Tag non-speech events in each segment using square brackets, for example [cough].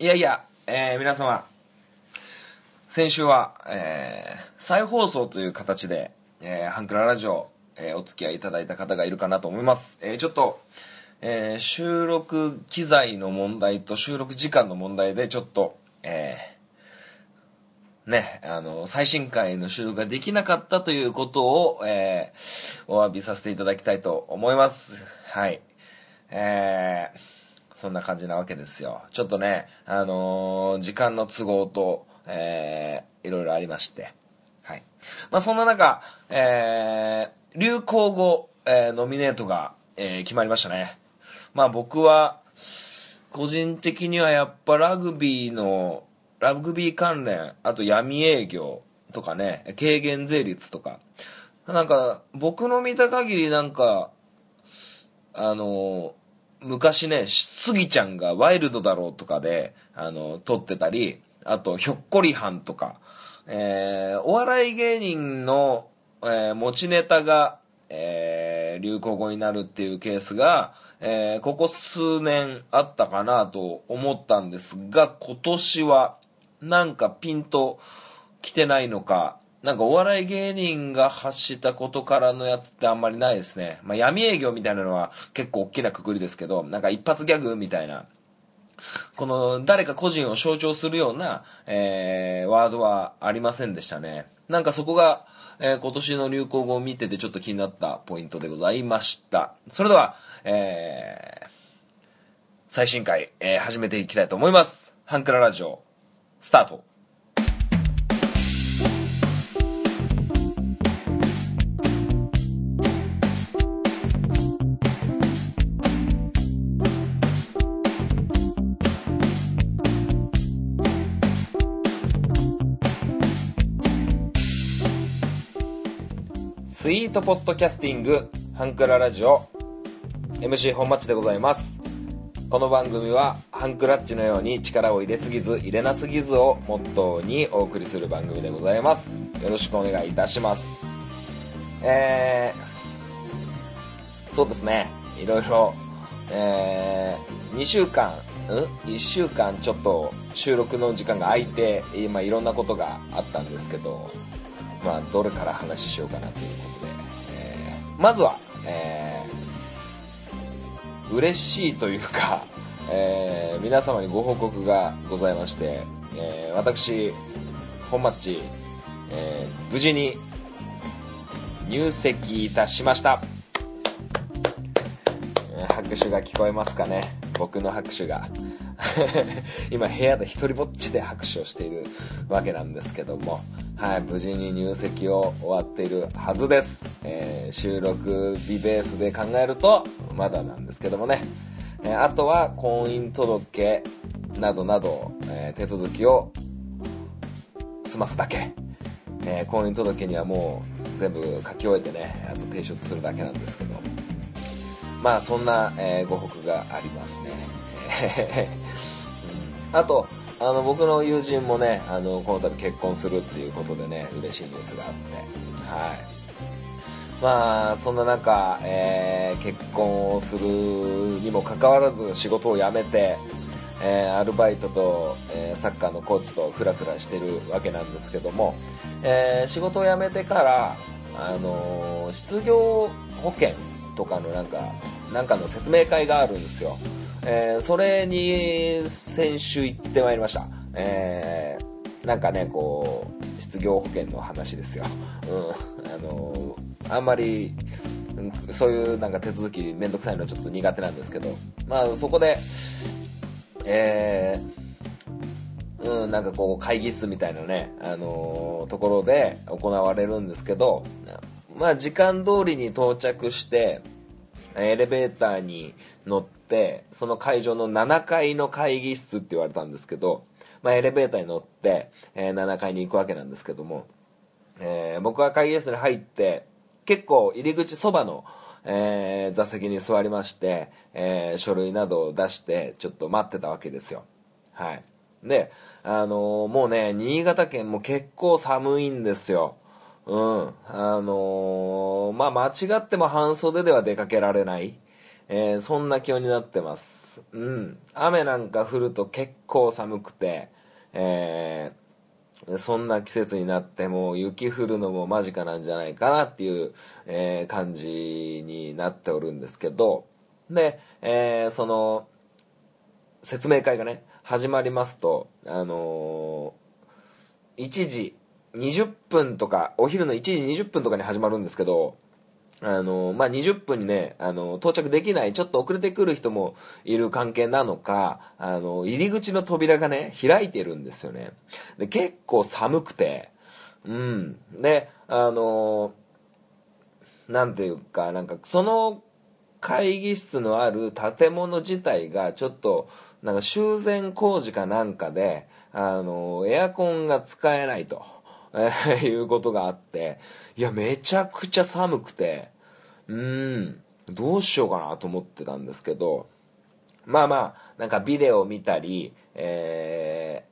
いやいや、えー皆様、先週は、えー再放送という形で、えーハンクララジオ、えお付き合いいただいた方がいるかなと思います。えちょっと、え収録機材の問題と収録時間の問題で、ちょっと、えね、あの、最新回の収録ができなかったということを、えお詫びさせていただきたいと思います。はい。えーそんな感じなわけですよ。ちょっとね、あのー時間の都合と、えーいろいろありまして。はい。まあ、そんな中、えー流行語、えーノミネートが、えー決まりましたね。まあ、僕は、個人的にはやっぱラグビーの、ラグビー関連、あと闇営業とかね、軽減税率とか、なんか、僕の見た限りなんか、あの、昔ね、スギちゃんがワイルドだろうとかで、あの、撮ってたり、あと、ひょっこりはんとか、えーお笑い芸人の、えー持ちネタが、えー流行語になるっていうケースが、えーここ数年あったかなと思ったんですが、今年は、なんかピンと来てないのか、なんかお笑い芸人が発したことからのやつってあんまりないですね。まあ闇営業みたいなのは結構大きなくくりですけど、なんか一発ギャグみたいな、この誰か個人を象徴するような、えーワードはありませんでしたね。なんかそこが、えー今年の流行語を見ててちょっと気になったポイントでございました。それでは、えー最新回、えー始めていきたいと思います。ハンクララジオ、スタート。ートポッドキャスティング、ハンクララジオ、MC 本町でございます。この番組は、ハンクラッチのように力を入れすぎず、入れなすぎずをモットーにお送りする番組でございます。よろしくお願いいたします。えー、そうですね、いろいろ、えー、2週間、ん ?1 週間ちょっと収録の時間が空いて、今いろんなことがあったんですけど、まあ、どれから話しようかなということで、まずは、えー嬉しいというか、[laughs] えー皆様にご報告がございまして、えー私、本マッチ、えー無事に入籍いたしました。拍手が聞こえますかね僕の拍手が [laughs] 今部屋で一人ぼっちで拍手をしているわけなんですけどもはい無事に入籍を終わっているはずです、えー収録日ベースで考えるとまだなんですけどもね、えーあとは婚姻届などなど、えー手続きを済ますだけ、え婚姻届にはもう全部書き終えてねあと提出するだけなんですけど。まあそんな、えーご報告がありますね。あと、あの僕の友人もね、あのこの度結婚するっていうことでね、嬉しいニュースがあって、はい。まあそんな中、えー結婚をするにもかかわらず仕事を辞めて、えーアルバイトと、えーサッカーのコーチとフラフラしてるわけなんですけども、え仕事を辞めてから、あの失業保険とかのなんか、なんかの説明会があるんですよ。えーそれに先週行ってまいりました。えーなんかね、こう、失業保険の話ですよ。[laughs] うん。あのーあんまり、うんそういうなんか手続きめんどくさいのはちょっと苦手なんですけど、まあそこで、えーうん、なんかこう会議室みたいなね、あのーところで行われるんですけど、まあ時間通りに到着して、エレベーターに乗って、その会場の7階の会議室って言われたんですけど、まあエレベーターに乗って、えー7階に行くわけなんですけども、えー僕は会議室に入って、結構入り口そばの、えー座席に座りまして、え書類などを出して、ちょっと待ってたわけですよ。はい。で、あのもうね、新潟県も結構寒いんですよ。うん。あのまあ、間違っても半袖では出かけられない。えー、そんな気温になってます。うん。雨なんか降ると結構寒くてえー、そんな季節になってもう雪降るのも間近なんじゃないかなっていう、えー、感じになっておるんですけど。で、え、その説明会がね始まりますとあの、1時20分とかお昼の1時20分とかに始まるんですけどあのまあ、20分にね、あの到着できない、ちょっと遅れてくる人もいる関係なのか、あの入り口の扉がね、開いてるんですよね。で、結構寒くて、うん。で、あのなんていうか、なんか、その会議室のある建物自体がちょっと、なんか修繕工事かなんかで、あのエアコンが使えないと。えー、いうことがあって、いや、めちゃくちゃ寒くて、うん、どうしようかなと思ってたんですけど、まあまあ、なんかビデオ見たり、え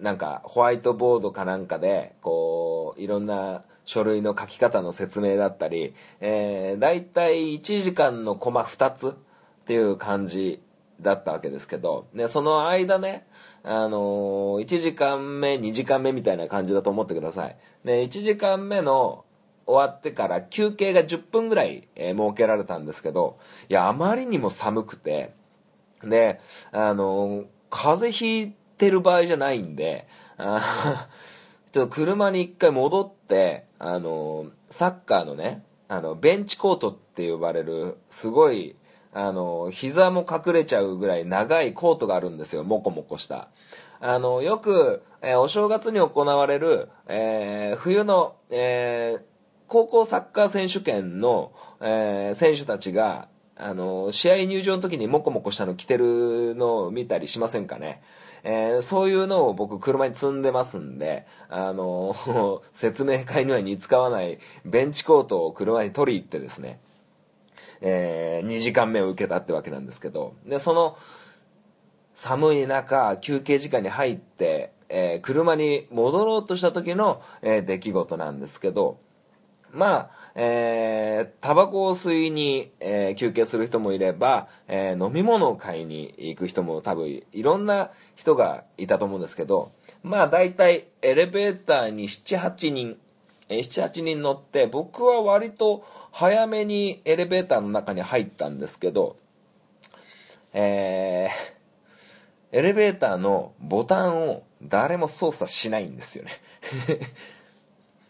ー、なんかホワイトボードかなんかで、こう、いろんな書類の書き方の説明だったり、えー、だいたい1時間のコマ2つっていう感じだったわけですけど、ね、その間ね、あのー、1時間目、2時間目みたいな感じだと思ってください。で、1時間目の終わってから休憩が10分ぐらい、えー、設けられたんですけど、いや、あまりにも寒くて、で、あのー、風邪ひいてる場合じゃないんで、あちょっと車に一回戻って、あのサッカーのね、あの、ベンチコートって呼ばれる、すごい、あの、膝も隠れちゃうぐらい長いコートがあるんですよ、もこもこした。あの、よく、えー、お正月に行われる、えー、冬の、えー、高校サッカー選手権の、え選手たちが、あの、試合入場の時にモコモコしたの着てるのを見たりしませんかね。えー、そういうのを僕車に積んでますんで、あの [laughs] 説明会には似つかわないベンチコートを車に取り行ってですね、えー、2時間目を受けたってわけなんですけど、で、その、寒い中、休憩時間に入って、えー、車に戻ろうとした時の、えー、出来事なんですけど、まあ、えー、タバコを吸いに、えー、休憩する人もいれば、えー、飲み物を買いに行く人も多分いろんな人がいたと思うんですけど、まあ大体エレベーターに7、8人、7、8人乗って、僕は割と早めにエレベーターの中に入ったんですけど、えー、エレベーターのボタンを誰も操作しないんですよね。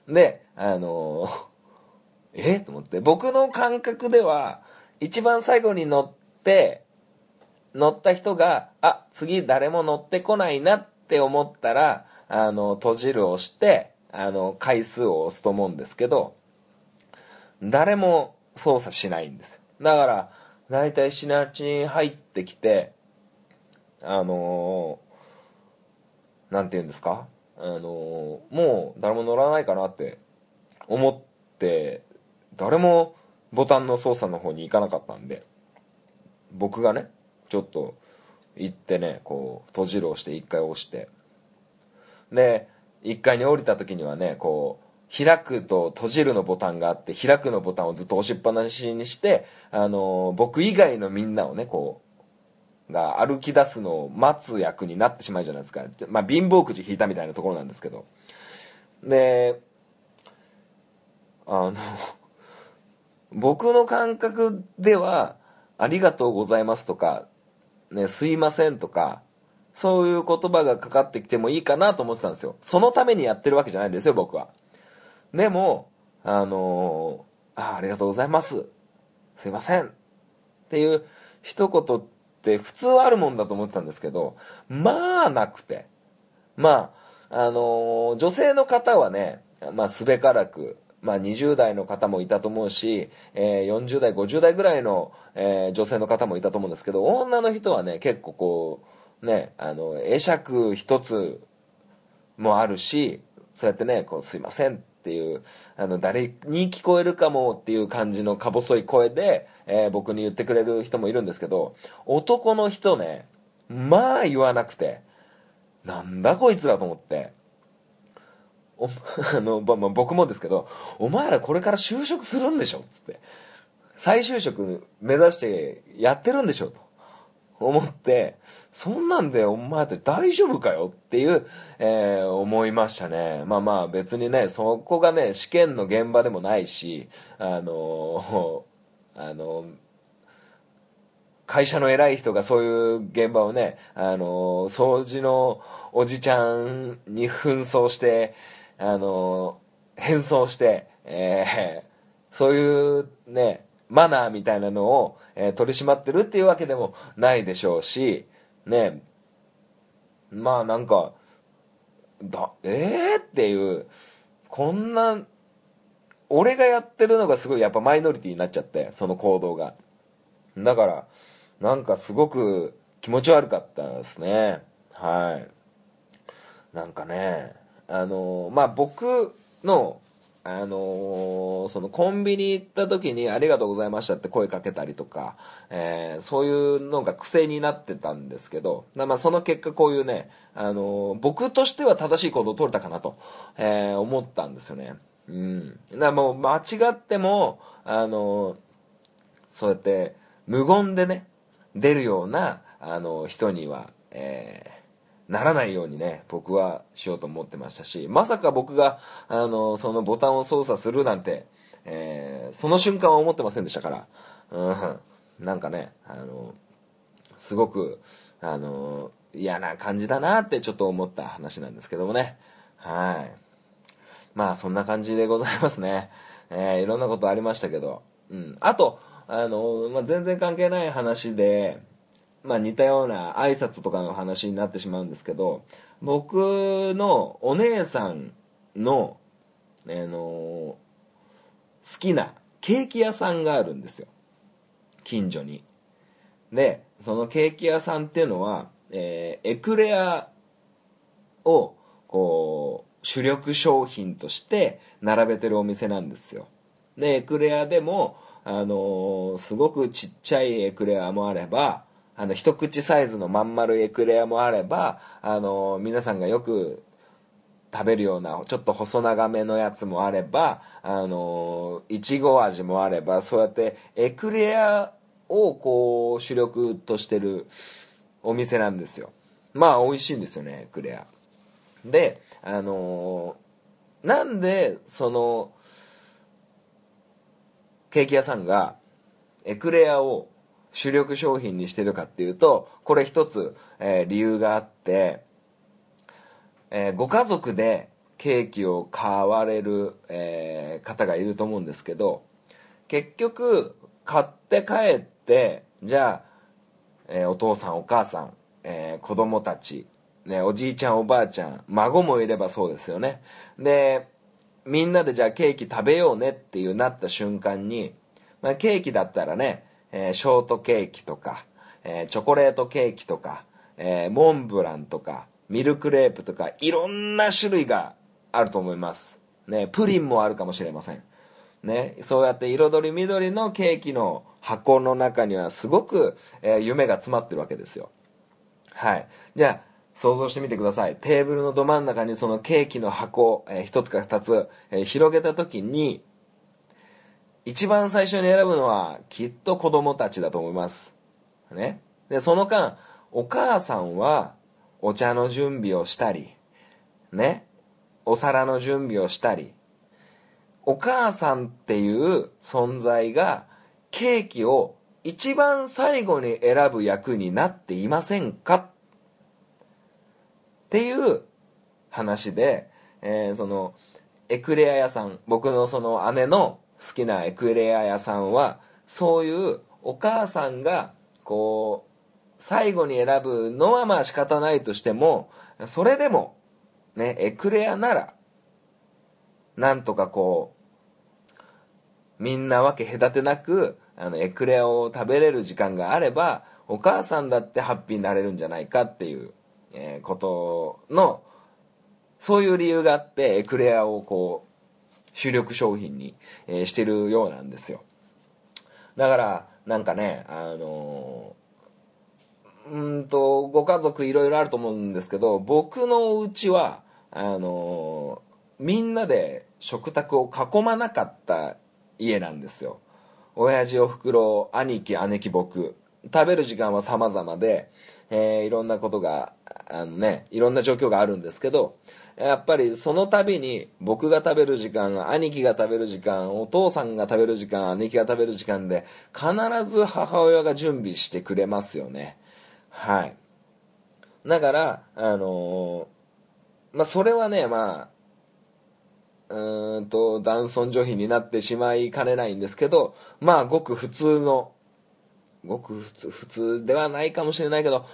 [laughs] で、あのー、え？と思って、僕の感覚では、一番最後に乗って、乗った人が、あ、次誰も乗ってこないなって思ったら、あの、閉じるをして、あの、回数を押すと思うんですけど、誰も操作しないんですよ。だから、だいたい7、8人入ってきて、あのー、なんて言うんですか？あのー、もう誰も乗らないかなって思って、誰もボタンの操作の方に行かなかったんで、僕がね、ちょっと行ってね、こう、閉じるをして一回押して、で、1階に降りた時にはね、こう、開くと閉じるのボタンがあって、開くのボタンをずっと押しっぱなしにして、あの僕以外のみんなをね、こう、が歩き出すのを待つ役になってしまうじゃないですか。まあ、貧乏くじ引いたみたいなところなんですけど。で、あの、僕の感覚では、ありがとうございますとか、ね、すいませんとか、そういう言葉がかかってきてもいいかなと思ってたんですよ。そのためにやってるわけじゃないんですよ、僕は。でも、あの、あありがとうございます。すいません。っていう一言って普通あるもんだと思ってたんですけど、まあなくて。まあ、あの、女性の方はね、まあすべからく、まあ20代の方もいたと思うし、えー、40代、50代ぐらいの、えー、女性の方もいたと思うんですけど、女の人はね、結構こう、ね、あの、会釈一つもあるし、そうやってね、こう、すいませんっていう、あの、誰に聞こえるかもっていう感じのか細い声で、えー、僕に言ってくれる人もいるんですけど、男の人ね、まあ言わなくて、なんだこいつらと思って、[laughs] あの、まあ、僕もですけど、お前らこれから就職するんでしょつって。再就職目指してやってるんでしょと思って、そんなんでお前って大丈夫かよっていう、えー、思いましたね。まあまあ別にね、そこがね、試験の現場でもないし、あのー、[laughs] あのー会社の偉い人がそういう現場をね、あの掃除のおじちゃんに紛争して、あの変装して、えー、そういうね、マナーみたいなのを、えー、取り締まってるっていうわけでもないでしょうし、ね、まあなんか、だ、えー？っていう、こんな、俺がやってるのがすごいやっぱマイノリティになっちゃって、その行動が。だから、なんかすごく気持ち悪かったですね。はい。なんかね、あのまあ、僕の、あのそのコンビニ行った時にありがとうございましたって声かけたりとか、えー、そういうのが癖になってたんですけど、まあ、その結果こういうね、あの僕としては正しい行動を取れたかなと、え、思ったんですよね。うん。だもう間違っても、あのそうやって無言でね、出るようなあの人には、え、ならないようにね僕はしようと思ってましたしまさか僕があのそのボタンを操作するなんて、えー、その瞬間は思ってませんでしたから、うん、なんかねあのすごくあの嫌な感じだなってちょっと思った話なんですけどもね。はい。まあそんな感じでございますね、えー、いろんなことありましたけど、うん、あとあの、まあ、全然関係ない話で、まあ、似たような挨拶とかの話になってしまうんですけど僕のお姉さんの、あの好きなケーキ屋さんがあるんですよ。近所に。でそのケーキ屋さんっていうのは、えー、エクレアをこう主力商品として並べてるお店なんですよ。でエクレアでもあのー、すごくちっちゃいエクレアもあれば、あの、一口サイズのまん丸エクレアもあれば、あの、皆さんがよく食べるような、ちょっと細長めのやつもあれば、あのいちご味もあれば、そうやってエクレアをこう、主力としてるお店なんですよ。まあ、美味しいんですよね、エクレア。で、あの、なんで、その、ケーキ屋さんがエクレアを主力商品にしてるかっていうとこれ一つ、えー、理由があって、えー、ご家族でケーキを買われる、えー、方がいると思うんですけど結局買って帰ってじゃあ、えお父さんお母さん、え子供たちね、おじいちゃんおばあちゃん孫もいればそうですよね。でみんなでじゃあケーキ食べようねっていうなった瞬間に、まあ、ケーキだったらね、えー、ショートケーキとか、えー、チョコレートケーキとか、えー、モンブランとか、ミルクレープとか、いろんな種類があると思います。ね、プリンもあるかもしれません。ね、そうやって彩り緑のケーキの箱の中にはすごく、えー、夢が詰まってるわけですよ。はい。じゃあ、想像してみてください。テーブルのど真ん中にそのケーキの箱、えー、一つか二つ、えー、広げた時に、一番最初に選ぶのはきっと子供たちだと思います。ね。で、その間、お母さんはお茶の準備をしたり、ね。お皿の準備をしたり、お母さんっていう存在がケーキを一番最後に選ぶ役になっていませんか？っていう話で、えー、その、エクレア屋さん、僕のその姉の好きなエクレア屋さんは、そういうお母さんが、こう、最後に選ぶのはまあ仕方ないとしても、それでも、ね、エクレアなら、なんとかこう、みんな分け隔てなく、あの、エクレアを食べれる時間があれば、お母さんだってハッピーになれるんじゃないかっていう、えー、ことの、そういう理由があって、エクレアをこう、主力商品に、えー、してるようなんですよ。だから、なんかね、あのー、うんと、ご家族いろいろあると思うんですけど、僕のうちは、あのみんなで食卓を囲まなかった家なんですよ。親父おふくろ兄貴姉貴僕食べる時間は様々で、えー、いろんなことがあのねいろんな状況があるんですけどやっぱりその度に僕が食べる時間兄貴が食べる時間お父さんが食べる時間姉貴が食べる時間で必ず母親が準備してくれますよね。はい。だからあのー、まあそれはねまあうんと男尊女卑になってしまいかねないんですけどまあごく普通のごく普通普通ではないかもしれないけど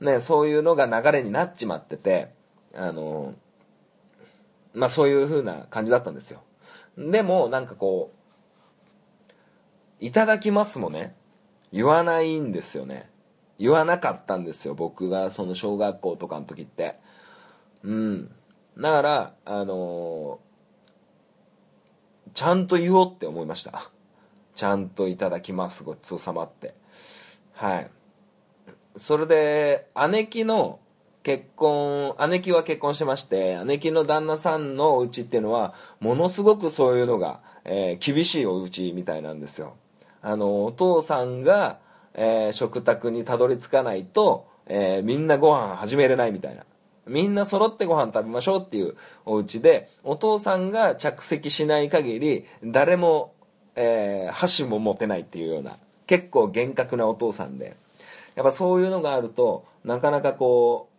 ねそういうのが流れになっちまっててあのーまあそういう風な感じだったんですよ。でもなんかこう、いただきますもね、言わないんですよね。言わなかったんですよ、僕がその小学校とかの時って。うん。だから、あのー、ちゃんと言おうって思いました。ちゃんといただきます、ごちそうさまって。はい。それで、姉貴の結婚、姉貴は結婚してまして、姉貴の旦那さんのお家っていうのは、ものすごくそういうのが、えー、厳しいお家みたいなんですよ。あの、お父さんが、えー、食卓にたどり着かないと、えー、みんなご飯始めれないみたいな。みんな揃ってご飯食べましょうっていうお家で、お父さんが着席しない限り、誰も、えー、箸も持てないっていうような、結構厳格なお父さんで。やっぱそういうのがあると、なかなかこう、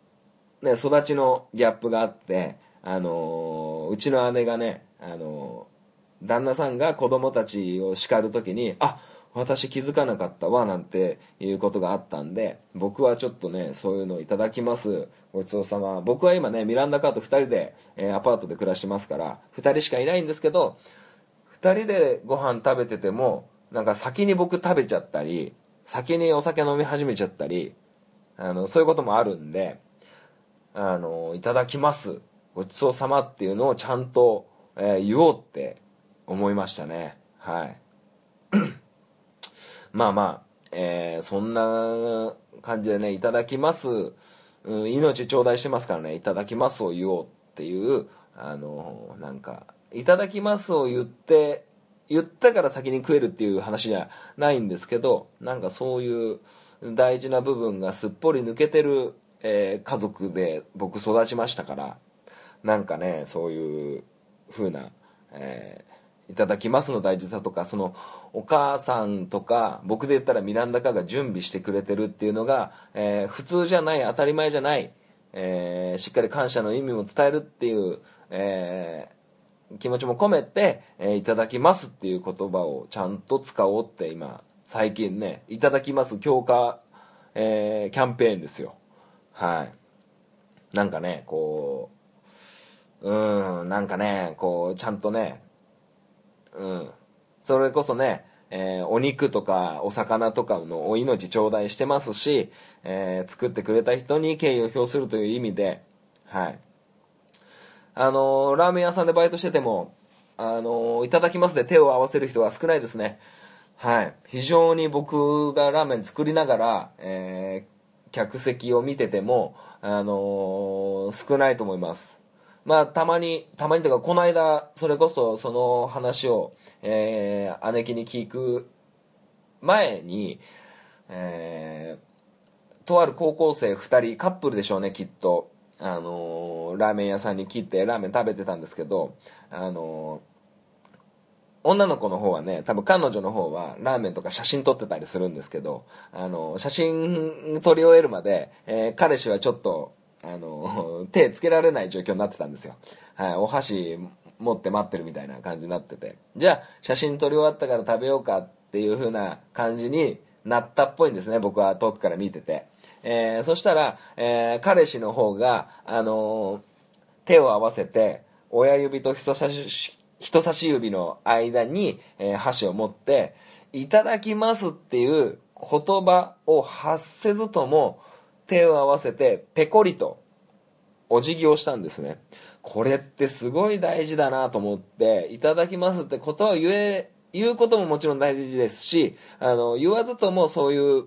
ね、育ちのギャップがあって、あのー、うちの姉がね、あのー、旦那さんが子供たちを叱る時に、あ私気づかなかったわなんていうことがあったんで僕はちょっとねそういうのをいただきますごちそうさま。僕は今ねミランダカーと2人で、えー、アパートで暮らしてますから2人しかいないんですけど2人でご飯食べててもなんか先に僕食べちゃったり先にお酒飲み始めちゃったりあのそういうこともあるんであの、いただきます。ごちそうさまっていうのをちゃんと、えー、言おうって思いましたね。はい。[clears throat] まあまあ、えー、そんな感じでね、いただきます。うん、命頂戴してますからね、いただきますを言おうっていう、あの、なんか、いただきますを言って、言ったから先に食えるっていう話じゃないんですけど、なんかそういう大事な部分がすっぽり抜けてるえー、家族で僕育ちましたからなんかねそういう風な、えー、いただきますの大事さとかそのお母さんとか僕で言ったらミランダカが準備してくれてるっていうのが、えー、普通じゃない当たり前じゃない、えしっかり感謝の意味も伝えるっていう、え気持ちも込めて、えいただきますっていう言葉をちゃんと使おうって今最近ねいただきます強化、えキャンペーンですよ。はい。なんかね、こう、うん、なんかね、こう、ちゃんとね、うん、それこそね、えー、お肉とかお魚とかのお命頂戴してますし、えー、作ってくれた人に敬意を表するという意味で、はい。あのー、ラーメン屋さんでバイトしてても、あのいただきますで手を合わせる人は少ないですね。はい。非常に僕がラーメン作りながら、え、客席を見てても、あのー、少ないと思います。まあ、たまに、たまにというか、この間、それこそその話を、えー、姉貴に聞く前に、えー、とある高校生2人、カップルでしょうね、きっと。あのー、ラーメン屋さんに切ってラーメン食べてたんですけど、あの女の子の方はね、多分彼女の方はラーメンとか写真撮ってたりするんですけど、あの、写真撮り終えるまで、えー、彼氏はちょっと、あの、[laughs] 手つけられない状況になってたんですよ。はい、お箸持って待ってるみたいな感じになってて。じゃあ、写真撮り終わったから食べようかっていう風な感じになったっぽいんですね、僕は遠くから見てて。えー、そしたら、えー、彼氏の方が、あの手を合わせて、親指と人差し人差し指の間に、えー、箸を持って、いただきますっていう言葉を発せずとも手を合わせてペコリとお辞儀をしたんですね。これってすごい大事だなと思って、いただきますってことを言え、言うことももちろん大事ですし、あの、言わずともそういう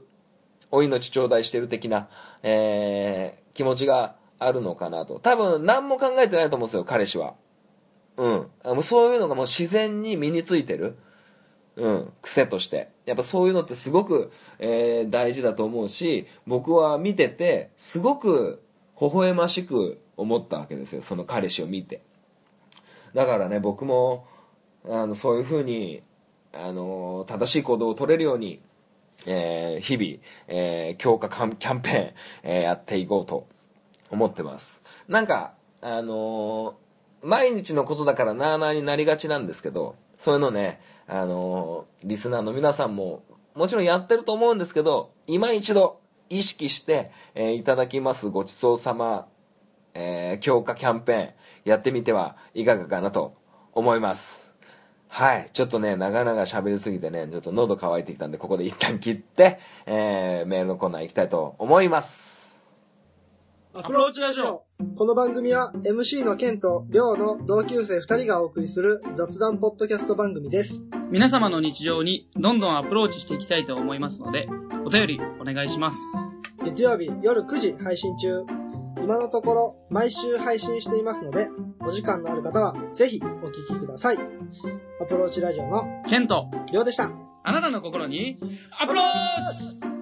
お命頂戴してる的な、えー、気持ちがあるのかなと。多分何も考えてないと思うんですよ、彼氏は。うん。もうそういうのがもう自然に身についてる。うん、癖として。やっぱそういうのってすごく、えー大事だと思うし僕は見ててすごく微笑ましく思ったわけですよ。その彼氏を見て。だからね僕もあのそういうふうにあの正しい行動を取れるように、えー日々、えー強化キャンペーン、えーやっていこうと思ってます。なんかあの毎日のことだからなあなあになりがちなんですけどそういうのねあのーリスナーの皆さんももちろんやってると思うんですけど今一度意識して、えーいただきますごちそうさま、えー強化キャンペーンやってみてはいかがかなと思いますはい。ちょっとね、長々喋りすぎてね、ちょっと喉乾いてきたんで、ここで一旦切って、えー、メールのコーナー行きたいと思います。アプローチラジオこの番組は MC のケンとリョウの同級生2人がお送りする雑談ポッドキャスト番組です。皆様の日常にどんどんアプローチしていきたいと思いますので、お便りお願いします。月曜日夜9時配信中。今のところ毎週配信していますので、お時間のある方はぜひお聞きください。アプローチラジオのケント、リョウでした。あなたの心にアプローチ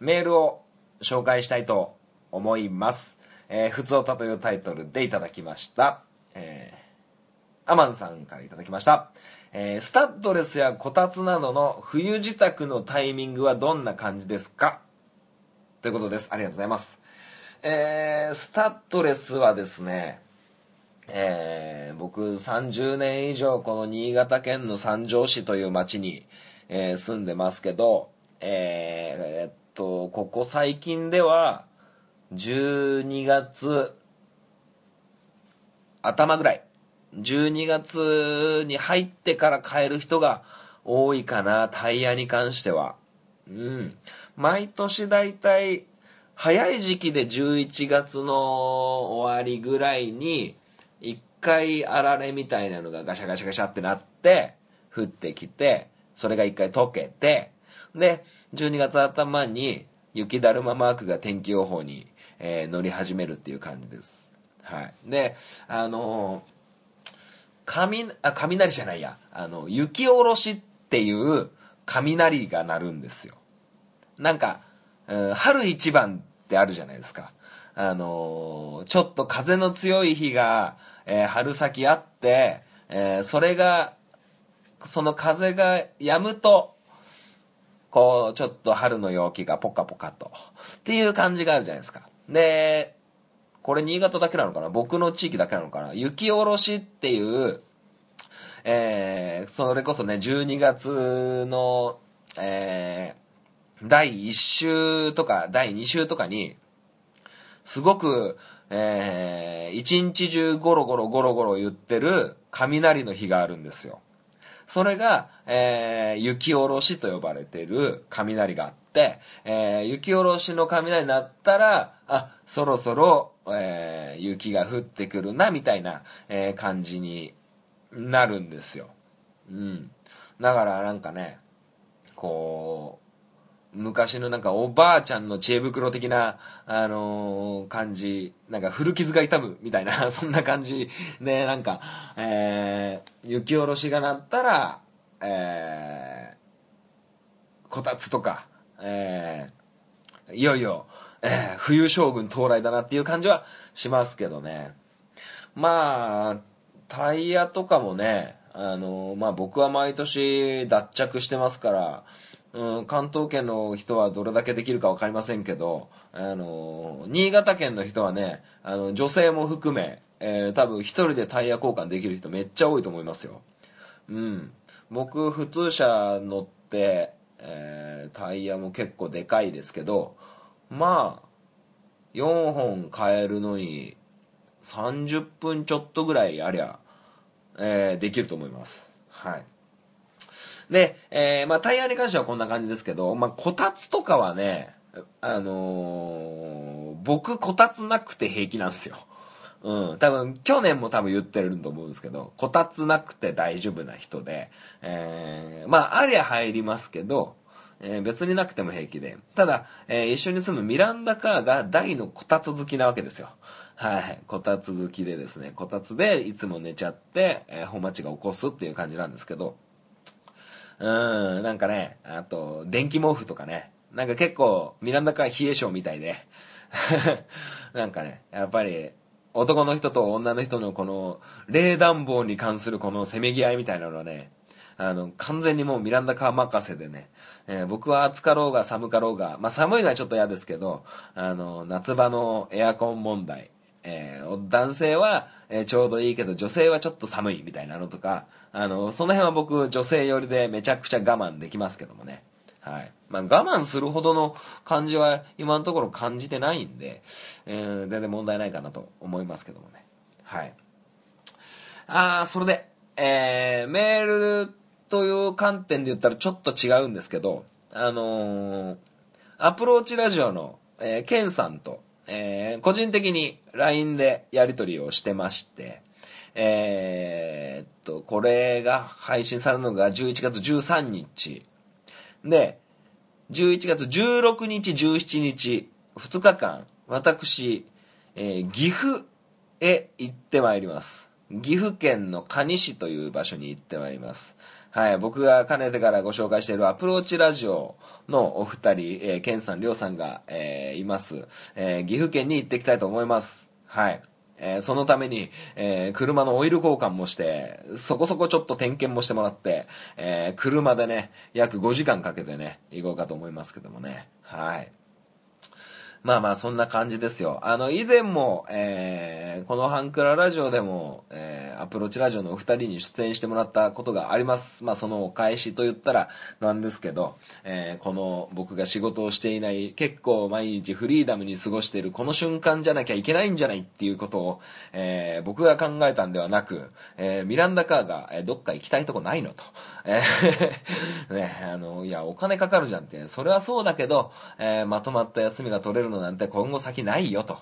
メールを紹介したいと思います。えー、ふつおたというタイトルでいただきました。えー、アマンさんからいただきました。えー、スタッドレスやこたつなどの冬支度のタイミングはどんな感じですか？ということです。ありがとうございます。えー、スタッドレスはですね、えー僕30年以上この新潟県の三条市という町に、えー住んでますけど、えーえーっとここ最近では12月頭ぐらい。12月に入ってから買える人が多いかなタイヤに関しては。うん。毎年だいたい早い時期で11月の終わりぐらいに一回あられみたいなのがガシャガシャガシャってなって降ってきてそれが一回溶けてで12月頭に雪だるまマークが天気予報に、えー乗り始めるっていう感じです。はい。であのー雷あ雷じゃないや。あの雪下ろしっていう雷が鳴るんですよ。なんか、うん春一番ってあるじゃないですか。あのーちょっと風の強い日が、えー春先あって、えーそれが、その風が止むと、こう、ちょっと春の陽気がポカポカと、っていう感じがあるじゃないですか。で、これ新潟だけなのかな？僕の地域だけなのかな？雪下ろしっていう、えーそれこそね、12月の、えー第1週とか第2週とかに、すごく、えー一日中ゴロゴロゴロゴロ言ってる雷の日があるんですよ。それが、えー雪下ろしと呼ばれてる雷があって、えー雪下ろしの雷になったら、あ、そろそろ、えー雪が降ってくるな、みたいな、えー感じになるんですよ。うん。だからなんかね、こう、昔のなんかおばあちゃんの知恵袋的な、あのー感じ、なんか古傷が痛むみたいな、[laughs] そんな感じで、なんか、えー雪下ろしが鳴ったら、えーこたつとか、えーいよいよ、えー冬将軍到来だなっていう感じはしますけどね。まあ、タイヤとかもね、あの、まあ僕は毎年脱着してますから、うん、関東圏の人はどれだけできるか分かりませんけど、あの、新潟県の人はね、あの、女性も含め、えー多分一人でタイヤ交換できる人めっちゃ多いと思いますよ。うん。僕、普通車乗って、えータイヤも結構でかいですけど、まあ、4本変えるのに30分ちょっとぐらいありゃ、えーできると思います。はい。で、えーまあ、タイヤに関してはこんな感じですけど、まあ、こたつとかはね、あのー僕、こたつなくて平気なんですよ。うん。多分、去年も多分言ってると思うんですけど、こたつなくて大丈夫な人で、えーまあ、ありゃ入りますけど、えー別になくても平気で。ただ、えー一緒に住むミランダカーが大のこたつ好きなわけですよ。はい。こたつ好きでですね、こたつでいつも寝ちゃって、えー、本町が起こすっていう感じなんですけど、うん、なんかね、あと、電気毛布とかね、なんか結構、ミランダカー冷え性みたいで、[laughs] なんかね、やっぱり、男の人と女の人のこの、冷暖房に関するこのせめぎ合いみたいなのはね、あの、完全にもうミランダカー任せでね、えー僕は暑かろうが寒かろうが、まあ寒いのはちょっと嫌ですけど、あの、夏場のエアコン問題、えー男性は、えーちょうどいいけど女性はちょっと寒いみたいなのとか、あの、その辺は僕女性寄りでめちゃくちゃ我慢できますけどもね。はい。まあ我慢するほどの感じは今のところ感じてないんで、えー全然問題ないかなと思いますけどもね。はい。あー、それで、えー、メールという観点で言ったらちょっと違うんですけど、あのーアプローチラジオの、えー、ケンさんと、えー個人的に LINE でやり取りをしてまして、えーっと、これが配信されるのが11月13日。で、11月16日、17日、2日間、私、えー岐阜へ行ってまいります。岐阜県の蟹市という場所に行ってまいります。はい、僕がかねてからご紹介しているアプローチラジオのお二人、えー、ケンさん、りょうさんが、えーいます、えー岐阜県に行ってきたいと思います。はい。えーそのために、えー車のオイル交換もして、そこそこちょっと点検もしてもらって、えー車でね、約5時間かけてね、行こうかと思いますけどもね。はい。まあまあそんな感じですよ。あの以前も、えーこのハンクララジオでも、えーアプローチラジオのお二人に出演してもらったことがあります。まあそのお返しと言ったらなんですけど、えーこの僕が仕事をしていない結構毎日フリーダムに過ごしているこの瞬間じゃなきゃいけないんじゃないっていうことを、えー僕が考えたんではなく、えーミランダカーが、えどっか行きたいとこないのと。えー [laughs] ね、あの、いや、お金かかるじゃんって。それはそうだけど、えーまとまった休みが取れるのなんて今後先ないよと。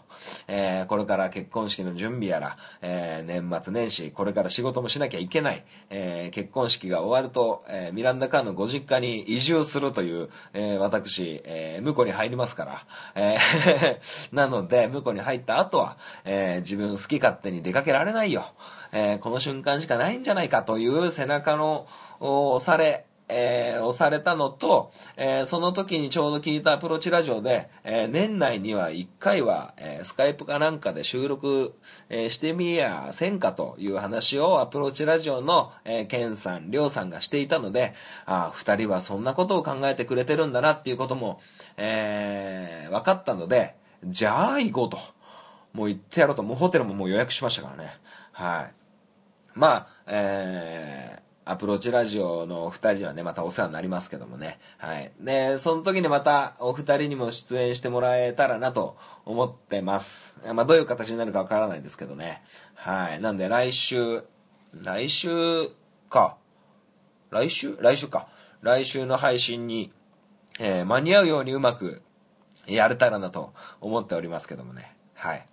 えーこれから結婚式の準備やら、えー年末年始、これから仕事もしなきゃいけない。えー結婚式が終わると、えミランダカーのご実家に移住するという、え私、え向こうに入りますから。え [laughs] なので、向こうに入った後は、え自分好き勝手に出かけられないよ。えこの瞬間しかないんじゃないかという背中の押され、えー押されたのと、えーその時にちょうど聞いたアプローチラジオで、えー年内には1回は、えースカイプかなんかで収録、えーしてみやせんかという話をアプローチラジオの、えーケンさん、りょうさんがしていたので、ああ、二人はそんなことを考えてくれてるんだなっていうことも、えー分かったので、じゃあ行こうと。もう行ってやろうと、もうホテルももう予約しましたからね。はい。まあ、えー、アプローチラジオのお二人にはね、またお世話になりますけどもね。はい。で、その時にまたお二人にも出演してもらえたらなと思ってます。まあ、どういう形になるかわからないですけどね。はい。なんで来週、来週か。来週？来週か。来週の配信に、えー間に合うようにうまくやれたらなと思っておりますけどもね。はい。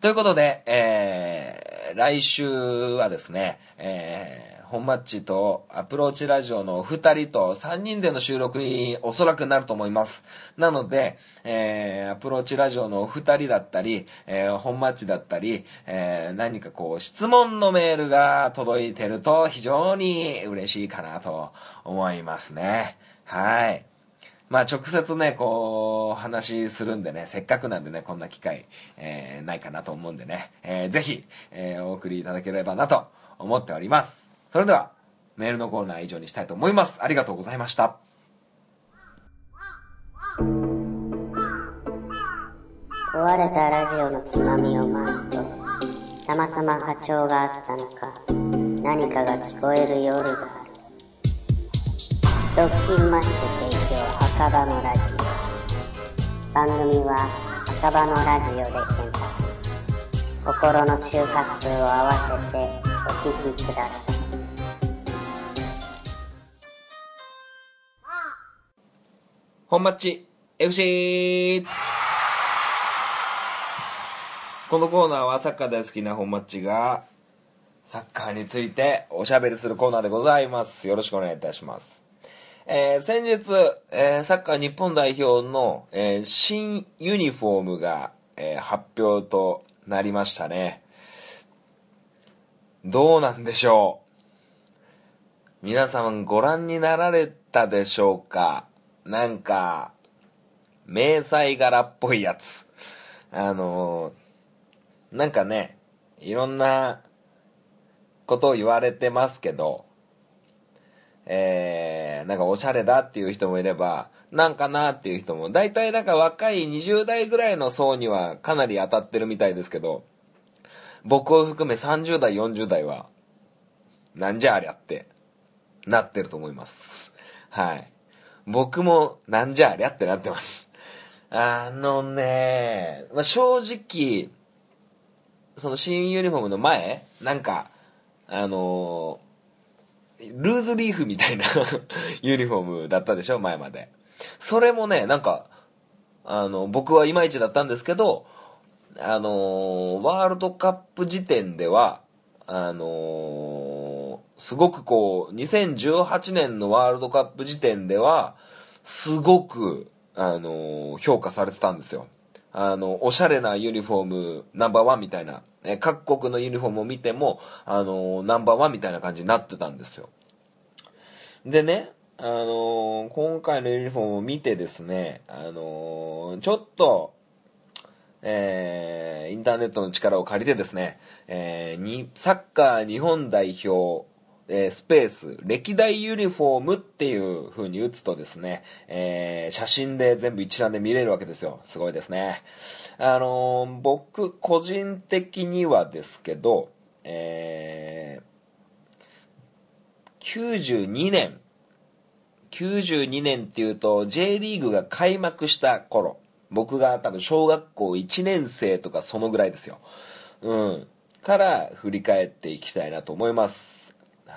ということで、えー、来週はですね、えー、本マッチとアプローチラジオのお二人と三人での収録におそらくなると思います。なので、えー、アプローチラジオのお二人だったり、えー、本マッチだったり、えー、何かこう質問のメールが届いてると非常に嬉しいかなと思いますね。はい。まあ直接ね、こう、話するんでね、せっかくなんでね、こんな機会、えーないかなと思うんでね、えーぜひ、えーお送りいただければなと思っております。それでは、メールのコーナー以上にしたいと思います。ありがとうございました。壊れたラジオのつまみを回すとたまたま波長があったのか何かが聞こえる夜があるドッキンマッシュ提供墓場のラジオ番組は近場のラジオで検索心の周波数を合わせてお聞きください本マッチ FC! このコーナーはサッカー大好きな本マッチがサッカーについておしゃべりするコーナーでございます。よろしくお願いいたします。えー先日、えーサッカー日本代表の、えー新ユニフォームが、えー発表となりましたね。どうなんでしょう？皆様ご覧になられたでしょうか？なんか、迷彩柄っぽいやつ。あのーなんかね、いろんなことを言われてますけど、えー、なんかおしゃれだっていう人もいれば、なんかなっていう人も、大体なんか若い20代ぐらいの層にはかなり当たってるみたいですけど、僕を含め30代、40代は、なんじゃありゃって、なってると思います。はい。僕も、なんじゃありゃってなってます。あのね、まあ、正直、その新ユニフォームの前、なんか、あのールーズリーフみたいな [laughs] ユニフォームだったでしょ、前まで。それもね、なんか、あの、僕はいまいちだったんですけど、あのーワールドカップ時点では、あのーすごくこう、2018年のワールドカップ時点では、すごく、あの評価されてたんですよ。あの、おしゃれなユニフォームナンバーワンみたいな、え各国のユニフォームを見ても、あのナンバーワンみたいな感じになってたんですよ。でね、あの今回のユニフォームを見てですね、あのちょっと、えーインターネットの力を借りてですね、えーにサッカー日本代表、えースペース、歴代ユニフォームっていう風に打つとですね、えー写真で全部一覧で見れるわけですよ。すごいですね。あのー僕、個人的にはですけど、え92年、92年っていうと J リーグが開幕した頃僕が多分小学校1年生とかそのぐらいですようんから振り返っていきたいなと思います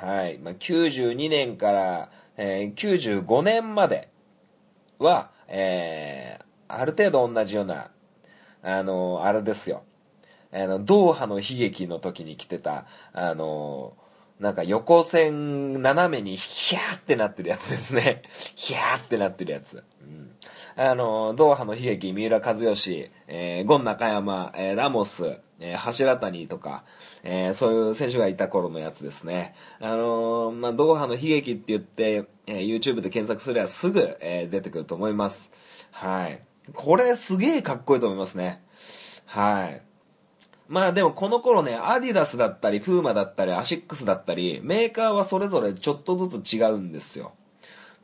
はい、まあ、92年から、えー95年までは、えーある程度同じようなあのあれですよ。あのドーハの悲劇の時に着てたあのなんか横線斜めにヒャーってなってるやつですね。[laughs] ヒャーってなってるやつ。うん、あの、ドーハの悲劇、三浦知良、えーゴン中山、えーラモス、えー柱谷とか、えーそういう選手がいた頃のやつですね。あのーまあ、ドーハの悲劇って言って、えー YouTube で検索すればすぐ、えー出てくると思います。はい。これすげえかっこいいと思いますね。はい。まあでもこの頃ね、アディダスだったり、プーマだったり、アシックスだったり、メーカーはそれぞれちょっとずつ違うんですよ。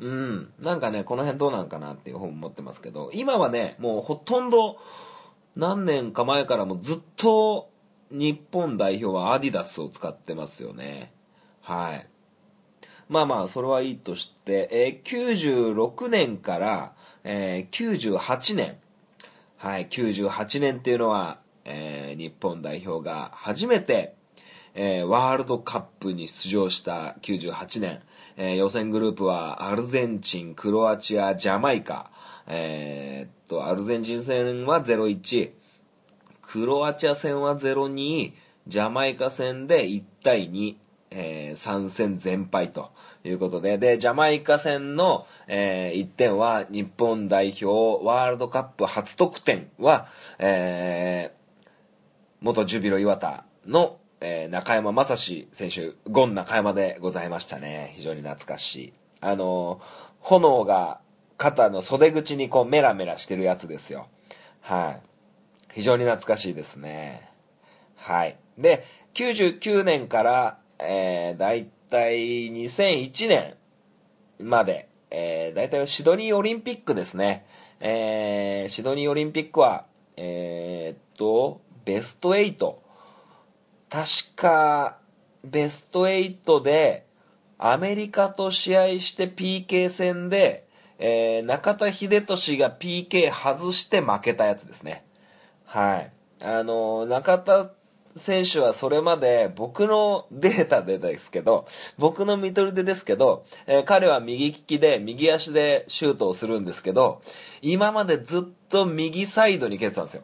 うん。なんかね、この辺どうなんかなっていう本持ってますけど、今はね、もうほとんど何年か前からもずっと日本代表はアディダスを使ってますよね。はい。まあまあ、それはいいとして、えー96年から、えー98年。はい、98年っていうのは、えー日本代表が初めて、えーワールドカップに出場した98年、えー予選グループはアルゼンチン、クロアチア、ジャマイカ、えーっと、アルゼンチン戦は0-1、クロアチア戦は0-2、ジャマイカ戦で1対2、え3戦全敗ということで、で、ジャマイカ戦の、え1点は日本代表ワールドカップ初得点は、え元ジュビロ磐田の、えー中山雅史選手、ゴン中山でございましたね。非常に懐かしい。あのー炎が肩の袖口にこうメラメラしてるやつですよ。はい。非常に懐かしいですね。はい。で、99年から、えー、だいたい2001年まで、えー、だいたいシドニーオリンピックですね。えー、シドニーオリンピックは、えーっと、ベスト8。確か、ベスト8で、アメリカと試合して PK 戦で、えー中田英寿が PK 外して負けたやつですね。はい。あの、中田選手はそれまで僕のデータでですけど、僕の見取り手ですけど、えー彼は右利きで右足でシュートをするんですけど、今までずっと右サイドに蹴ってたんですよ。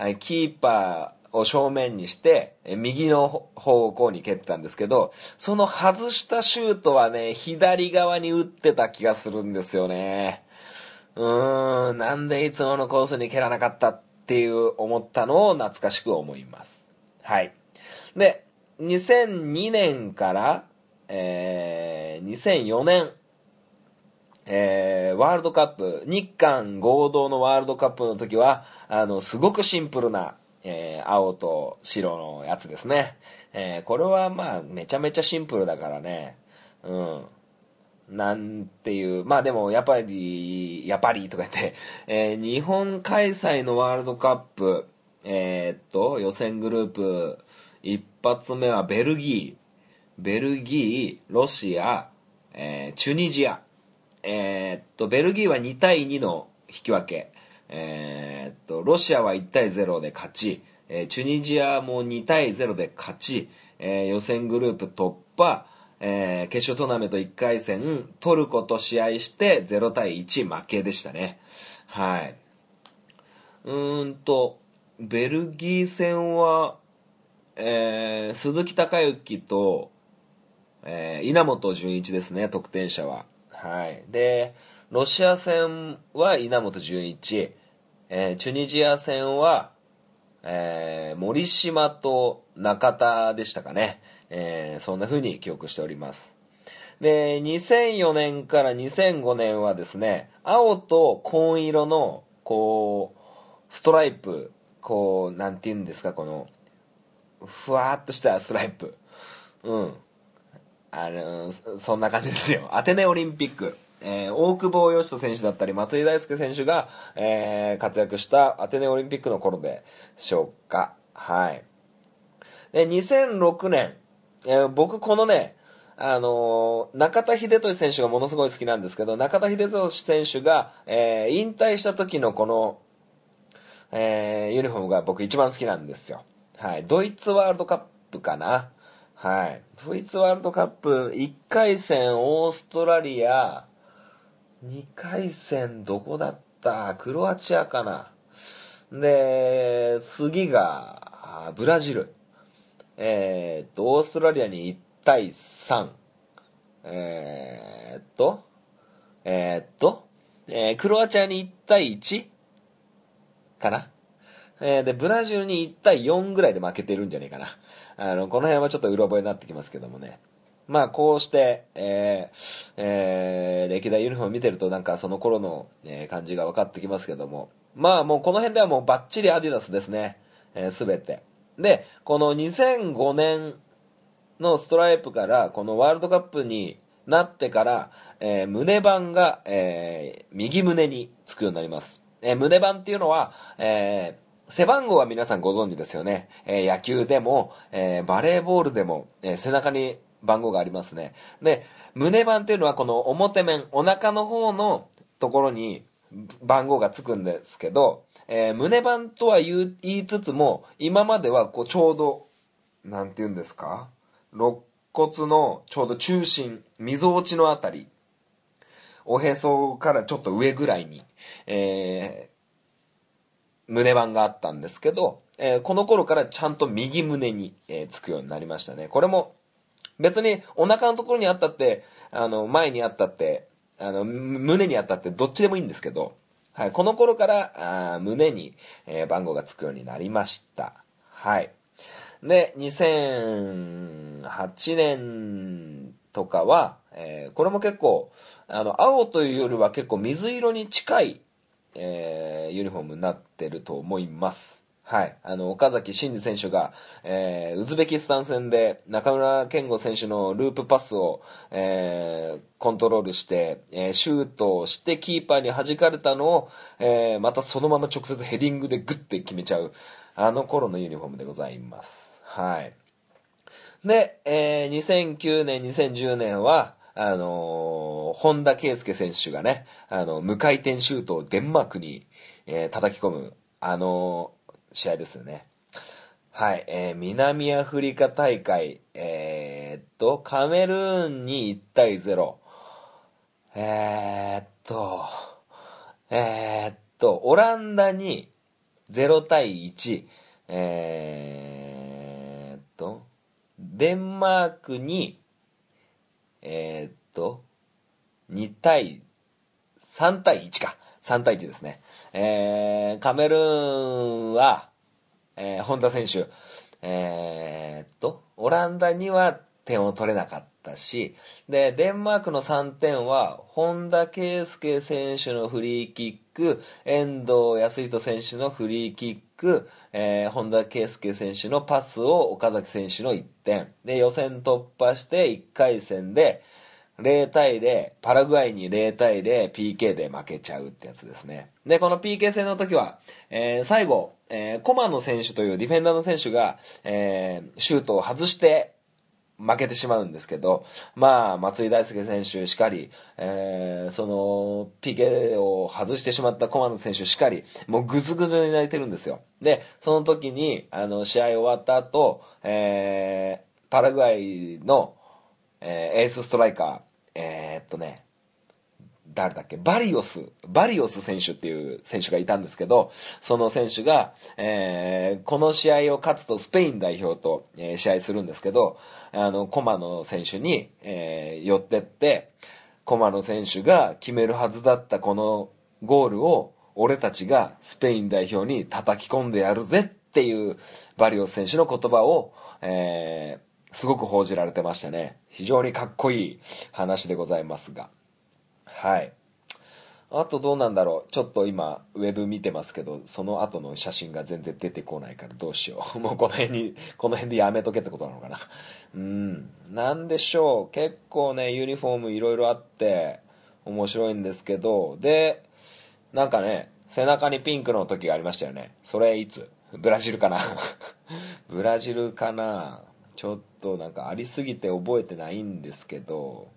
はい、キーパーを正面にして、右の方向に蹴ったんですけど、その外したシュートはね、左側に打ってた気がするんですよね。うーん、なんでいつものコースに蹴らなかったっていう思ったのを懐かしく思います。はい。で、2002年から、えー、2004年、えー、ワールドカップ、日韓合同のワールドカップの時は、あの、すごくシンプルな、えー、青と白のやつですね。えー、これはまあ、めちゃめちゃシンプルだからね。うん。なんていう、まあでも、やっぱり、やっぱりとか言って、えー日本開催のワールドカップ、えーっと、予選グループ、一発目はベルギー、ベルギー、ロシア、えーチュニジア。えーっと、ベルギーは2対2の引き分け。えーっと、ロシアは1対0で勝ち。えーチュニジアも2対0で勝ち。えー予選グループ突破。えー決勝トーナメント1回戦、トルコと試合して0対1負けでしたね。はい。うーんと、ベルギー戦は、えー鈴木孝之と、えー稲本潤一ですね、得点者は。はい。で、ロシア戦は稲本潤一、えーチュニジア戦は、えー森島と中田でしたかね。えーそんな風に記憶しております。で、2004年から2005年はですね、青と紺色の、こう、ストライプ、こう、なんて言うんですか、この、ふわっとしたストライプ。うん。あの、そんな感じですよ。アテネオリンピック。えー大久保嘉人選手だったり、松井大輔選手が、えー活躍したアテネオリンピックの頃でしょうか。はい。で、2006年、えー僕このね、あのー中田秀俊選手がものすごい好きなんですけど、中田秀俊選手が、えー引退した時のこの、えーユニフォームが僕一番好きなんですよ。はい。ドイツワールドカップかな。はい。ドイツワールドカップ1回戦オーストラリア、2回戦どこだった？クロアチアかな。で、次がブラジル。えーっと、オーストラリアに1対3。えーっと、えーっと、えークロアチアに1対 1? かな。えーで、ブラジルに1対4ぐらいで負けてるんじゃねえかな。あの、この辺はちょっとうろ覚えになってきますけどもね。まあ、こうして、えーえー歴代ユニフォーム見てるとなんかその頃の、えー感じが分かってきますけども。まあ、もうこの辺ではもうバッチリアディダスですね。えーすべて。で、この2005年のストライプから、このワールドカップになってから、えー胸板が、えー右胸につくようになります。えー胸板っていうのは、え背番号は皆さんご存知ですよね。え野球でも、えバレーボールでも、え背中に番号がありますね。で、胸板っていうのはこの表面、お腹の方のところに番号がつくんですけど、えー胸板とは言いつつも、今まではこうちょうど、なんて言うんですか？肋骨のちょうど中心、溝落ちのあたり、おへそからちょっと上ぐらいに、えー胸板があったんですけど、えーこの頃からちゃんと右胸に、えーつくようになりましたね。これも、別にお腹のところにあったって、あの、前にあったって、あの、胸にあったってどっちでもいいんですけど、はい、この頃から、あ胸に、えー番号がつくようになりました。はい。で、2008年とかは、えーこれも結構、あの、青というよりは結構水色に近い、えーユニフォームになってると思います。はい。あの、岡崎慎司選手が、えーウズベキスタン戦で中村健吾選手のループパスを、えーコントロールして、えーシュートをしてキーパーに弾かれたのを、えーまたそのまま直接ヘディングでグッて決めちゃう、あの頃のユニフォームでございます。はい。で、えー2009年、2010年は、あのー本田圭佑選手がね、あの、無回転シュートをデンマークに、えー叩き込む、あのー試合ですよね。はい、えー南アフリカ大会、えーっと、カメルーンに1対0。えーっと、えーっと、オランダに0対1。えーっと、デンマークに、えーっと、2対、3対1か。3対1ですね。えー、カメルーンは、えー本田選手、えーっと、オランダには点を取れなかったし、で、デンマークの3点は、本田圭佑選手のフリーキック、遠藤康人選手のフリーキック、えー本田圭佑選手のパスを岡崎選手の1点。で、予選突破して1回戦で、0対0、パラグアイに0対0、PK で負けちゃうってやつですね。で、この PK 戦の時は、えー最後、えーコマの選手というディフェンダーの選手が、えーシュートを外して負けてしまうんですけど、まあ、松井大輔選手しかり、えーその、PK を外してしまったコマの選手しかり、もうぐずぐずに泣いてるんですよ。で、その時に、あの、試合終わった後、えーパラグアイの、えーエースストライカー、えーっとね、誰だっけ？バリオス、バリオス選手っていう選手がいたんですけど、その選手が、えーこの試合を勝つとスペイン代表と、えー試合するんですけど、あの、コマの選手に、えー寄ってって、コマの選手が決めるはずだったこのゴールを、俺たちがスペイン代表に叩き込んでやるぜっていうバリオス選手の言葉を、えーすごく報じられてましたね。非常にかっこいい話でございますが。はい。あとどうなんだろう。ちょっと今、ウェブ見てますけど、その後の写真が全然出てこないからどうしよう。[laughs] もうこの辺に、この辺でやめとけってことなのかな。うん。なんでしょう。結構ね、ユニフォームいろいろあって、面白いんですけど、で、なんかね、背中にピンクの時がありましたよね。それいつ？ブラジルかな [laughs] ブラジルかなちょっとなんかありすぎて覚えてないんですけど、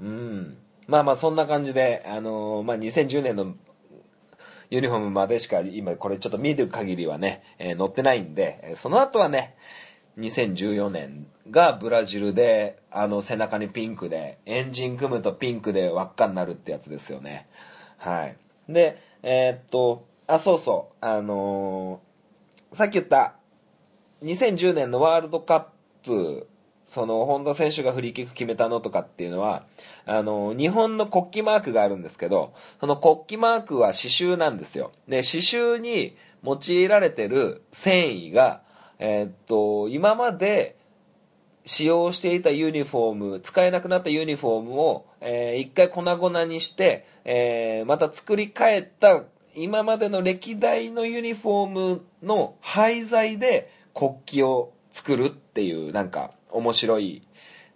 うん。まあまあそんな感じで、あのーまあ2010年のユニフォームまでしか今これちょっと見る限りはね、えー載ってないんで、その後はね、2014年がブラジルで、あの背中にピンクで、エンジン組むとピンクで輪っかになるってやつですよね。はい。で、えーっと、あ、そうそう、あのーさっき言った、2010年のワールドカップ、その、本田選手がフリーキック決めたのとかっていうのは、あの、日本の国旗マークがあるんですけど、その国旗マークは刺繍なんですよ。で、刺繍に用いられてる繊維が、えーっと、今まで使用していたユニフォーム、使えなくなったユニフォームを、えー一回粉々にして、えーまた作り変えた、今までの歴代のユニフォームの廃材で国旗を作るっていう、なんか、面白い、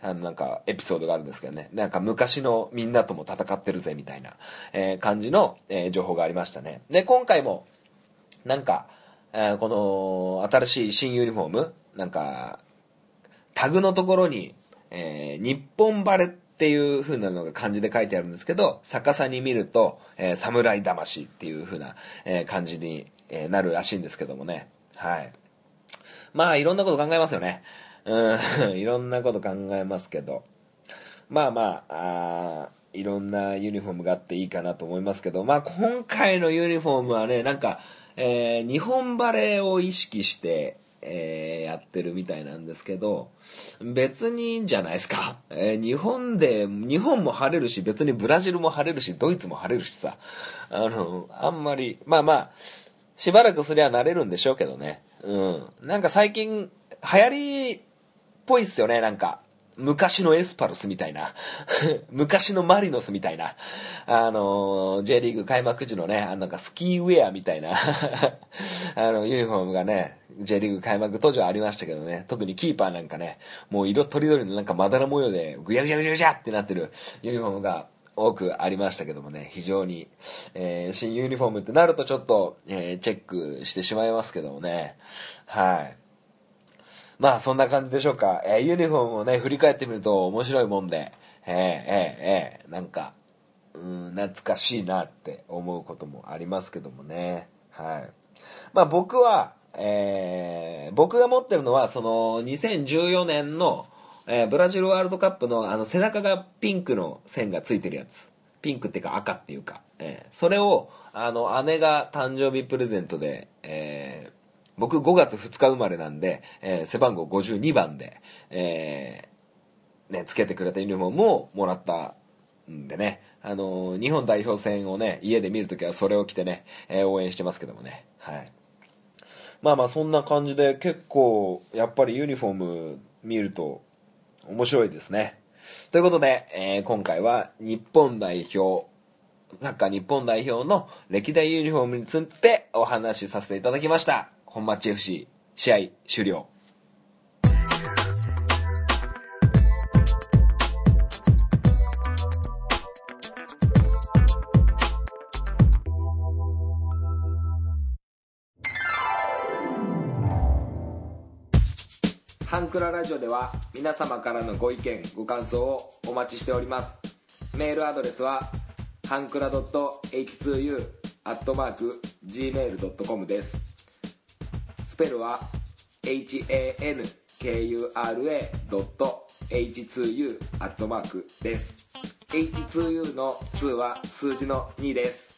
あの、なんか、エピソードがあるんですけどね。なんか、昔のみんなとも戦ってるぜ、みたいな、えー感じの、えー情報がありましたね。で、今回も、なんか、えーこの、新しい新ユニフォーム、なんか、タグのところに、えー日本バレっていう風なのが漢字で書いてあるんですけど、逆さに見ると、えー侍魂っていう風な、えー感じに、えーなるらしいんですけどもね。はい。まあ、いろんなこと考えますよね。うん、[laughs] いろんなこと考えますけど。まあまあ、あいろんなユニフォームがあっていいかなと思いますけど、まあ今回のユニフォームはね、なんか、えー日本バレーを意識して、えーやってるみたいなんですけど、別にいいんじゃないですか。えー日本で、日本も晴れるし、別にブラジルも晴れるし、ドイツも晴れるしさ。あの、あんまり、まあまあ、しばらくすりゃ慣れるんでしょうけどね。うん。なんか最近、流行りっぽいっすよね、なんか。昔のエスパルスみたいな。[laughs] 昔のマリノスみたいな。あの、J リーグ開幕時のね、あのなんかスキーウェアみたいな、[laughs] あの、ユニフォームがね、J リーグ開幕当時はありましたけどね、特にキーパーなんかね、もう色とりどりのなんかまだら模様で、ぐやぐやぐやぐやってなってるユニフォームが、多くありましたけどもね、非常に、えー新ユニフォームってなるとちょっと、えーチェックしてしまいますけどもね。はい。まあそんな感じでしょうか。えーユニフォームをね、振り返ってみると面白いもんで、えー、えー、えーなんか、うん、懐かしいなって思うこともありますけどもね。はい。まあ僕は、えー、僕が持ってるのは、その、2014年の、えーブラジルワールドカップのあの背中がピンクの線がついてるやつ。ピンクっていうか赤っていうか、えーそれを、あの、姉が誕生日プレゼントで、えー僕5月2日生まれなんで、えー背番号52番で、えーね、つけてくれたユニフォームをもらったんでね、あのー日本代表戦をね、家で見るときはそれを着てね、えー応援してますけどもね。はい。まあまあそんな感じで結構、やっぱりユニフォーム見ると面白いですね。ということで、えー今回は日本代表、サッカー日本代表の歴代ユニフォームについてお話しさせていただきました。本町 FC 試合終了。クララジオでは皆様からのご意見ご感想をお待ちしております。メールアドレスはハンクラ .h2u.gmail.com です。スペルは hankura.h2u です。H2U の2は数字の2です。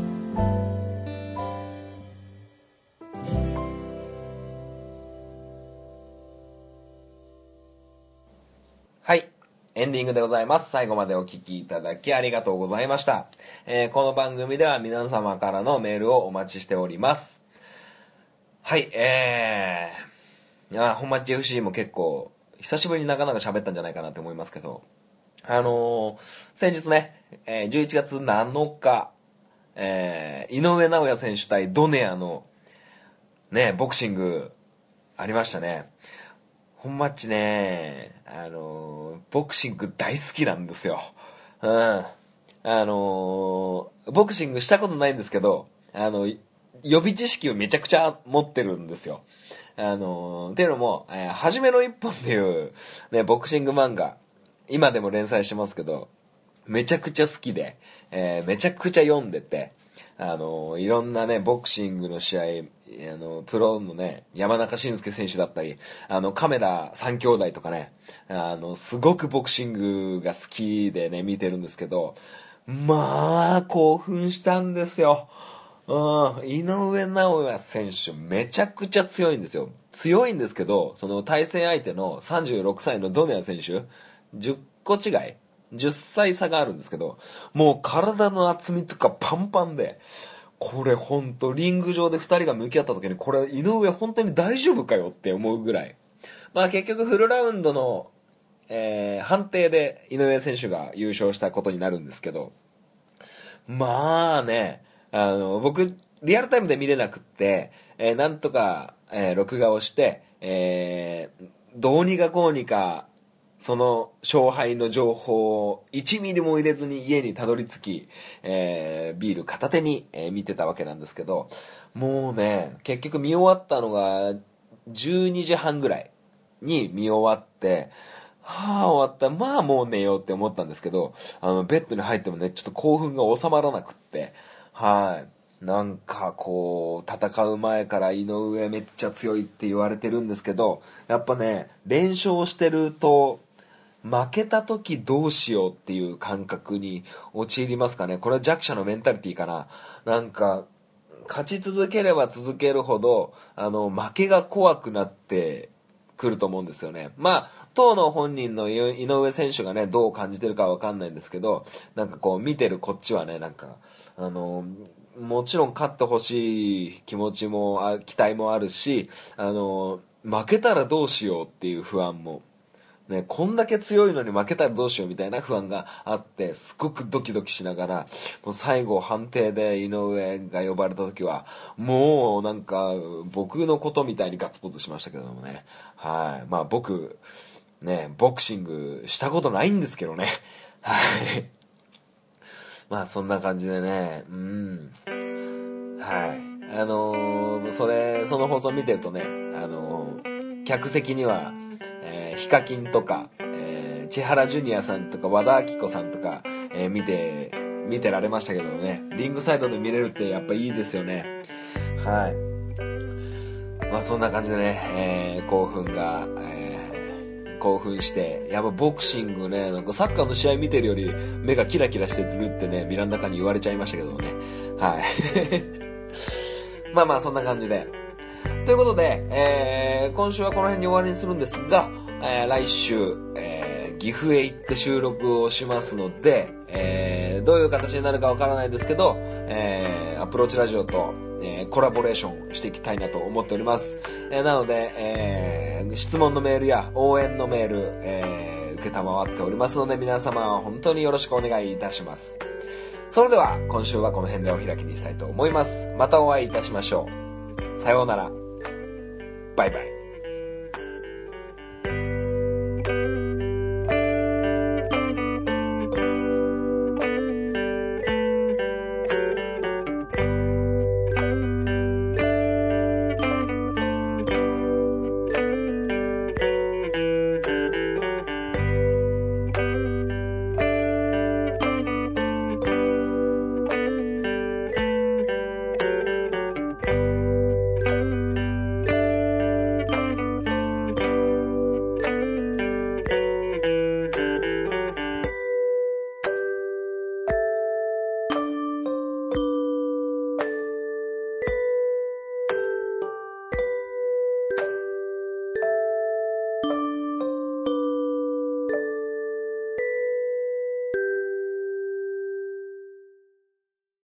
エンディングでございます。最後までお聞きいただきありがとうございました。えーこの番組では皆様からのメールをお待ちしております。はい、えー、いや、本町 FC も結構、久しぶりになかなか喋ったんじゃないかなって思いますけど、あのー先日ね、えー11月7日、えー井上尚弥選手対ドネアの、ね、ボクシング、ありましたね。本マッチね、あのボクシング大好きなんですよ。うん。あのボクシングしたことないんですけど、あの、予備知識をめちゃくちゃ持ってるんですよ。あのっていうのも、えーはじめの一本っていう、ね、ボクシング漫画、今でも連載してますけど、めちゃくちゃ好きで、えーめちゃくちゃ読んでて、あのいろんなね、ボクシングの試合、あの、プロのね、山中慎介選手だったり、あの、亀田三兄弟とかね、あの、すごくボクシングが好きでね、見てるんですけど、まあ、興奮したんですよ。うん、井上尚弥選手めちゃくちゃ強いんですよ。強いんですけど、その対戦相手の36歳のドネア選手、10個違い ?10 歳差があるんですけど、もう体の厚みとかパンパンで、これほんとリング上で2人が向き合った時にこれ井上本当に大丈夫かよって思うぐらい。まあ結局フルラウンドの、えー判定で井上選手が優勝したことになるんですけど、まあね、あの、僕、リアルタイムで見れなくって、えーなんとか、えー録画をして、えーどうにかこうにか、その勝敗の情報を1ミリも入れずに家にたどり着き、えービール片手に、え見てたわけなんですけど、もうね、結局見終わったのが12時半ぐらいに見終わって、はあ、終わった。まあもう寝ようって思ったんですけど、あの、ベッドに入ってもね、ちょっと興奮が収まらなくって、はい。なんかこう、戦う前から井上めっちゃ強いって言われてるんですけど、やっぱね、連勝してると、負けた時どうしようっていう感覚に陥りますかね。これは弱者のメンタリティかな。なんか、勝ち続ければ続けるほど、あの、負けが怖くなってくると思うんですよね。まあ、当の本人の井上選手がね、どう感じてるかわかんないんですけど、なんかこう、見てるこっちはね、なんか、あの、もちろん勝ってほしい気持ちも、期待もあるし、あの、負けたらどうしようっていう不安も、ね、こんだけ強いのに負けたらどうしようみたいな不安があって、すごくドキドキしながら、もう最後判定で井上が呼ばれた時は、もうなんか僕のことみたいにガッツポーズしましたけどもね。はい。まあ僕、ね、ボクシングしたことないんですけどね。はい。まあそんな感じでね、うん。はい。あのーそれ、その放送見てるとね、あのー客席には、えーヒカキンとか、えー千原ジュニアさんとか和田アキ子さんとか、えー見て、見てられましたけどね、リングサイドで見れるってやっぱいいですよね。はい。まあそんな感じでね、えー興奮が、えー興奮して、やっぱボクシングね、なんかサッカーの試合見てるより目がキラキラしてるってね、ミランダカに言われちゃいましたけどね。はい。[laughs] まあまあそんな感じで。ということで、えー今週はこの辺に終わりにするんですが、えー来週、えー岐阜へ行って収録をしますので、えーどういう形になるかわからないですけど、えーアプローチラジオと、えーコラボレーションしていきたいなと思っております。えーなので、えー質問のメールや応援のメール、えー受けたまわっておりますので、皆様は本当によろしくお願いいたします。それでは、今週はこの辺でお開きにしたいと思います。またお会いいたしましょう。さようなら。バイバイ。